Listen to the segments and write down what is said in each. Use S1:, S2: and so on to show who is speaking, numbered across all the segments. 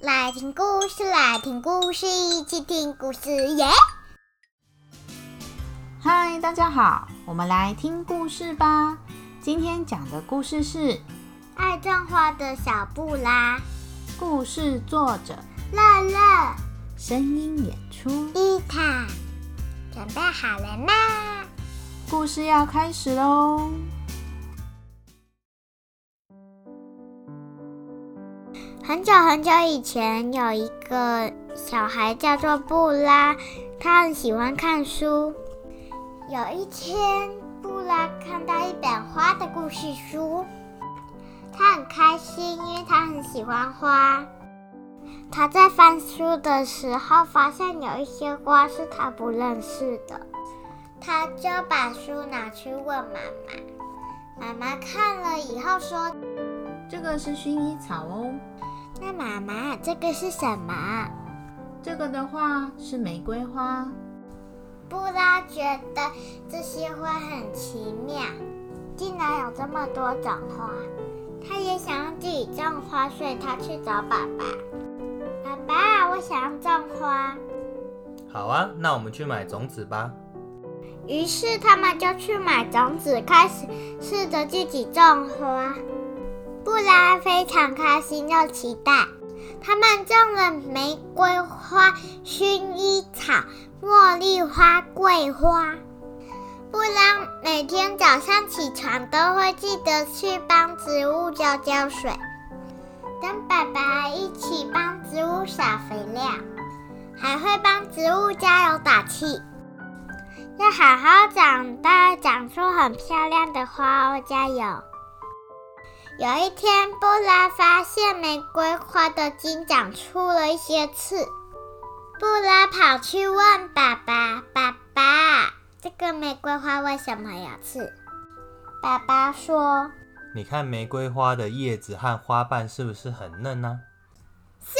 S1: 来听故事，来听故事，一起听故事耶！
S2: 嗨，大家好，我们来听故事吧。今天讲的故事是《
S1: 爱种花的小布拉》，
S2: 故事作者
S1: 乐乐，
S2: 声音演出
S1: 伊塔。准备好了吗？
S2: 故事要开始喽！
S1: 很久很久以前，有一个小孩叫做布拉，他很喜欢看书。有一天，布拉看到一本花的故事书，他很开心，因为他很喜欢花。他在翻书的时候，发现有一些花是他不认识的，他就把书拿去问妈妈。妈妈看了以后说：“
S2: 这个是薰衣草哦。”
S1: 那妈妈，这个是什么？
S2: 这个的话是玫瑰花。
S1: 布拉觉得这些花很奇妙，竟然有这么多种花。他也想要自己种花，所以他去找爸爸。爸爸，我想要种花。
S3: 好啊，那我们去买种子吧。
S1: 于是他们就去买种子，开始试着自己种花。布拉非常开心又期待，他们种了玫瑰花、薰衣草、茉莉花、桂花。布拉每天早上起床都会记得去帮植物浇浇水，跟爸爸一起帮植物撒肥料，还会帮植物加油打气，要好好长大，长出很漂亮的花哦！加油！有一天，布拉发现玫瑰花的茎长出了一些刺。布拉跑去问爸爸：“爸爸，这个玫瑰花为什么有刺？”爸爸说：“
S3: 你看玫瑰花的叶子和花瓣是不是很嫩呢？”“
S1: 是。”“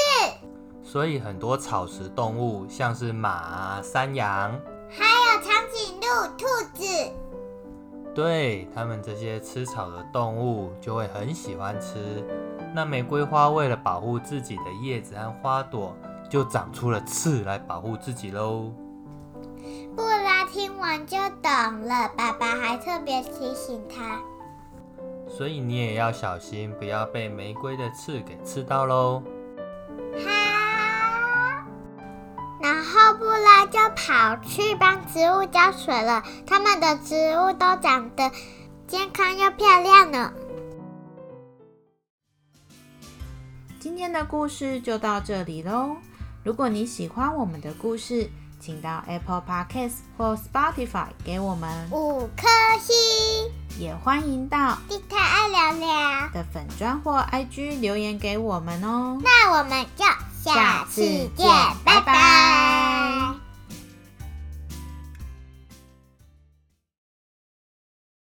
S3: 所以很多草食动物，像是马、山羊，
S1: 还有长颈鹿、兔子。”
S3: 对他们这些吃草的动物就会很喜欢吃。那玫瑰花为了保护自己的叶子和花朵，就长出了刺来保护自己喽。
S1: 布拉听完就懂了，爸爸还特别提醒他，
S3: 所以你也要小心，不要被玫瑰的刺给刺到喽。
S1: 就跑去帮植物浇水了，他们的植物都长得健康又漂亮呢。
S2: 今天的故事就到这里喽。如果你喜欢我们的故事，请到 Apple Podcast 或 Spotify 给我们
S1: 五颗星，
S2: 也欢迎到
S1: 地太爱聊聊
S2: 的粉砖或 IG 留言给我们哦。
S1: 那我们就下次见，拜拜。